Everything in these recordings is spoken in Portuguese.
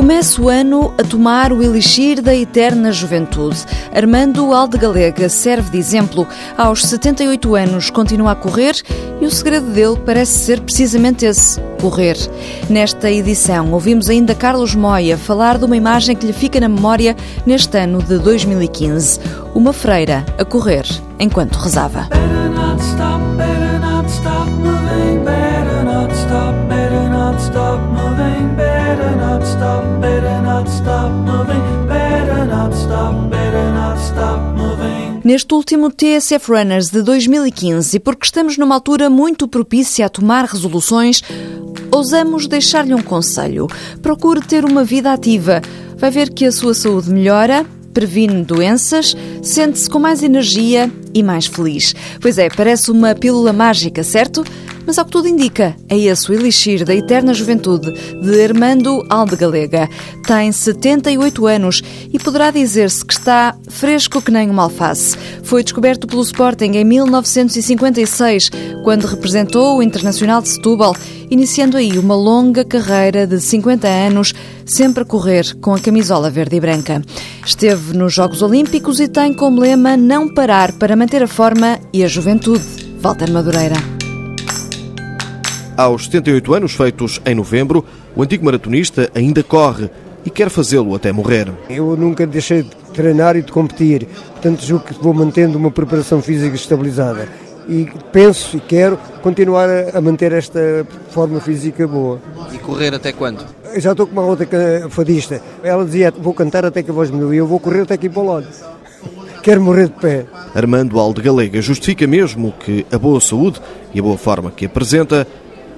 Começa o ano a tomar o elixir da eterna juventude. Armando Aldegalega serve de exemplo. Aos 78 anos continua a correr e o segredo dele parece ser precisamente esse: correr. Nesta edição, ouvimos ainda Carlos Moia falar de uma imagem que lhe fica na memória neste ano de 2015. Uma freira a correr enquanto rezava. Better stop, better not stop moving, better not stop, better not stop moving. Neste último TSF Runners de 2015, e porque estamos numa altura muito propícia a tomar resoluções, ousamos deixar-lhe um conselho. Procure ter uma vida ativa. Vai ver que a sua saúde melhora previne doenças, sente-se com mais energia e mais feliz. Pois é, parece uma pílula mágica, certo? Mas ao que tudo indica, é esse o elixir da eterna juventude de Armando Aldegalega. Tem 78 anos e poderá dizer-se que está fresco que nem uma alface. Foi descoberto pelo Sporting em 1956, quando representou o Internacional de Setúbal, iniciando aí uma longa carreira de 50 anos, sempre a correr com a camisola verde e branca. Esteve nos Jogos Olímpicos e tem como lema não parar para manter a forma e a juventude. Walter Madureira. Aos 78 anos, feitos em novembro, o antigo maratonista ainda corre e quer fazê-lo até morrer. Eu nunca deixei de treinar e de competir, portanto julgo que vou mantendo uma preparação física estabilizada e penso e quero continuar a manter esta forma física boa. E correr até quando? Eu já estou com uma outra fadista. Ela dizia, vou cantar até que a voz me e eu vou correr até aqui para o lado. Quero morrer de pé. Armando Alde Galega justifica mesmo que a boa saúde e a boa forma que apresenta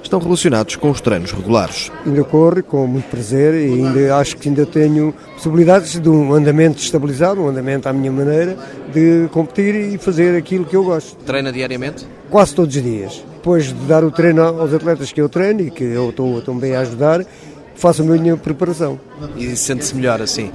estão relacionados com os treinos regulares. Ainda corro com muito prazer e ainda acho que ainda tenho possibilidades de um andamento estabilizado, um andamento à minha maneira, de competir e fazer aquilo que eu gosto. Treina diariamente? Quase todos os dias. Depois de dar o treino aos atletas que eu treino e que eu estou também a ajudar, faço a minha preparação. E sente-se melhor assim?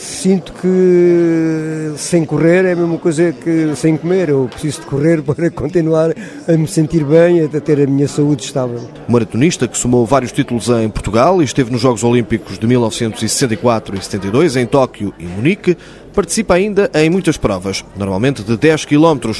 Sinto que sem correr é a mesma coisa que sem comer. Eu preciso de correr para continuar a me sentir bem, a ter a minha saúde estável. Maratonista que somou vários títulos em Portugal e esteve nos Jogos Olímpicos de 1964 e 72 em Tóquio e Munique, participa ainda em muitas provas, normalmente de 10 km,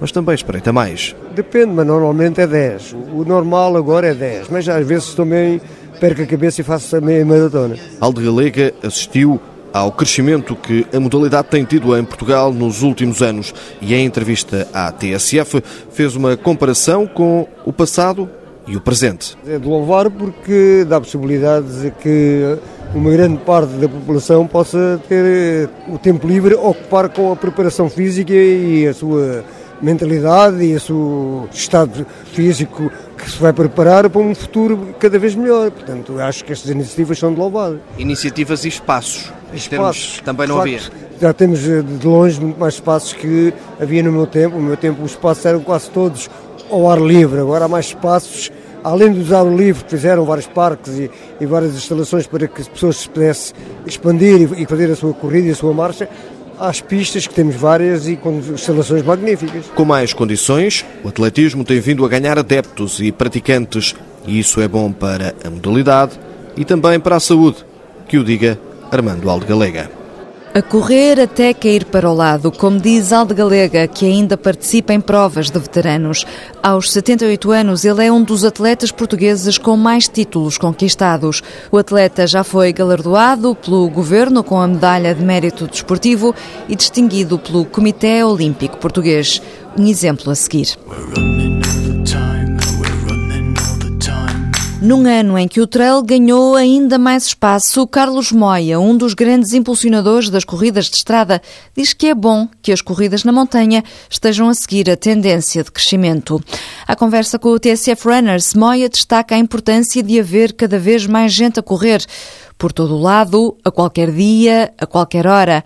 mas também espreita mais. Depende, mas normalmente é 10. O normal agora é 10, mas às vezes também perco a cabeça e faço a meia maratona. Alde Galega assistiu ao crescimento que a modalidade tem tido em Portugal nos últimos anos e em entrevista à TSF fez uma comparação com o passado e o presente. É de louvar porque dá possibilidade de que uma grande parte da população possa ter o tempo livre ocupar com a preparação física e a sua mentalidade e o seu estado físico que se vai preparar para um futuro cada vez melhor. Portanto, acho que estas iniciativas são de louvar. Iniciativas e espaços. Espaços. Também não havia. Já temos eh, de longe muito mais espaços que havia no meu tempo. No meu tempo os espaços eram quase todos ao ar livre. Agora há mais espaços além de usar o livro, fizeram vários parques e, e, várias instalações para que as pessoas se pudessem expandir e, e, fazer a sua corrida e a sua marcha, às pistas, que temos várias e com instalações magníficas. Com mais condições, o atletismo tem vindo a ganhar adeptos e praticantes, e isso é bom para a modalidade e também para a saúde, que o diga Armando Aldegalega. A correr até cair para o lado, como diz Alde Galega, que ainda participa em provas de veteranos. Aos 78 anos, ele é um dos atletas portugueses com mais títulos conquistados. O atleta já foi galardoado pelo governo com a medalha de mérito desportivo e distinguido pelo Comitê Olímpico Português. Um exemplo a seguir. Num ano em que o trail ganhou ainda mais espaço, Carlos Moia, um dos grandes impulsionadores das corridas de estrada, diz que é bom que as corridas na montanha estejam a seguir a tendência de crescimento. À conversa com o TSF Runners, Moia destaca a importância de haver cada vez mais gente a correr por todo o lado, a qualquer dia, a qualquer hora.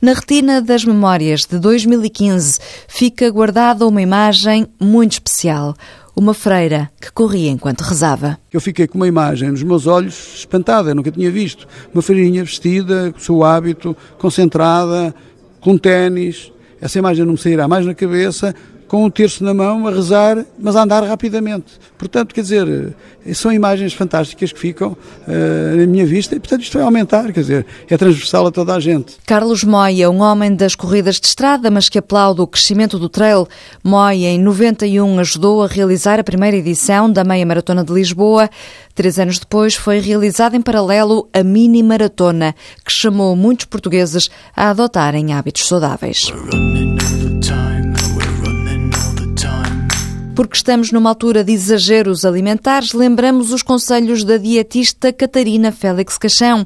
Na retina das memórias de 2015 fica guardada uma imagem muito especial uma freira que corria enquanto rezava. Eu fiquei com uma imagem nos meus olhos espantada, eu nunca tinha visto. Uma freirinha vestida, com o seu hábito, concentrada, com ténis. Essa imagem não me sairá mais na cabeça com um terço na mão, a rezar, mas a andar rapidamente. Portanto, quer dizer, são imagens fantásticas que ficam uh, na minha vista e, portanto, isto vai aumentar, quer dizer, é transversal a toda a gente. Carlos Moia, um homem das corridas de estrada, mas que aplaude o crescimento do trail. Moia, em 91, ajudou a realizar a primeira edição da Meia Maratona de Lisboa. Três anos depois, foi realizada em paralelo a Mini Maratona, que chamou muitos portugueses a adotarem hábitos saudáveis. Porque estamos numa altura de exageros alimentares, lembramos os conselhos da dietista Catarina Félix Caixão.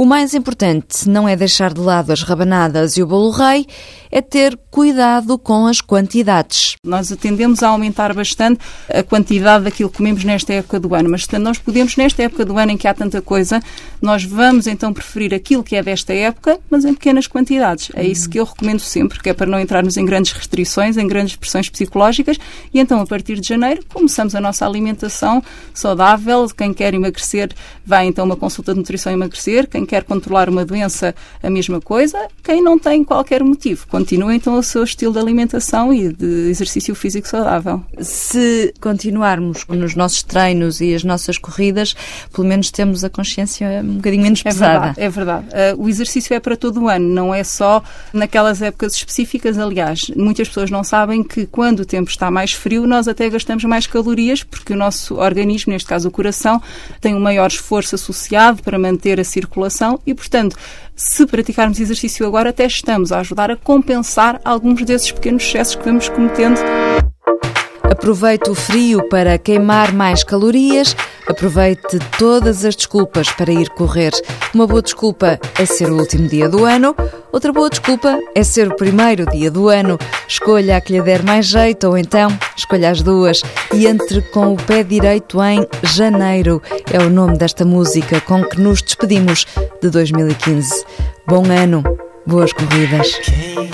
O mais importante não é deixar de lado as rabanadas e o bolo rei, é ter cuidado com as quantidades. Nós tendemos a aumentar bastante a quantidade daquilo que comemos nesta época do ano, mas se nós podemos, nesta época do ano em que há tanta coisa, nós vamos então preferir aquilo que é desta época, mas em pequenas quantidades. É isso que eu recomendo sempre, que é para não entrarmos em grandes restrições, em grandes pressões psicológicas, e então a partir de janeiro começamos a nossa alimentação saudável. Quem quer emagrecer vai então uma consulta de nutrição emagrecer, quem quer controlar uma doença, a mesma coisa. Quem não tem qualquer motivo, continua então o seu estilo de alimentação e de exercício físico saudável. Se continuarmos nos nossos treinos e as nossas corridas, pelo menos temos a consciência um bocadinho menos pesada. É verdade, é verdade. Uh, o exercício é para todo o ano, não é só naquelas épocas específicas. Aliás, muitas pessoas não sabem que quando o tempo está mais frio, nós até gastamos mais calorias, porque o nosso organismo, neste caso o coração, tem um maior esforço associado para manter a circulação e, portanto, se praticarmos exercício agora, até estamos a ajudar a compensar alguns desses pequenos excessos que vamos cometendo. Aproveite o frio para queimar mais calorias. Aproveite todas as desculpas para ir correr. Uma boa desculpa é ser o último dia do ano, outra boa desculpa é ser o primeiro dia do ano. Escolha a que lhe der mais jeito ou então escolha as duas e entre com o pé direito em janeiro. É o nome desta música com que nos despedimos de 2015. Bom ano, boas corridas.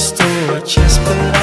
just a chest, just.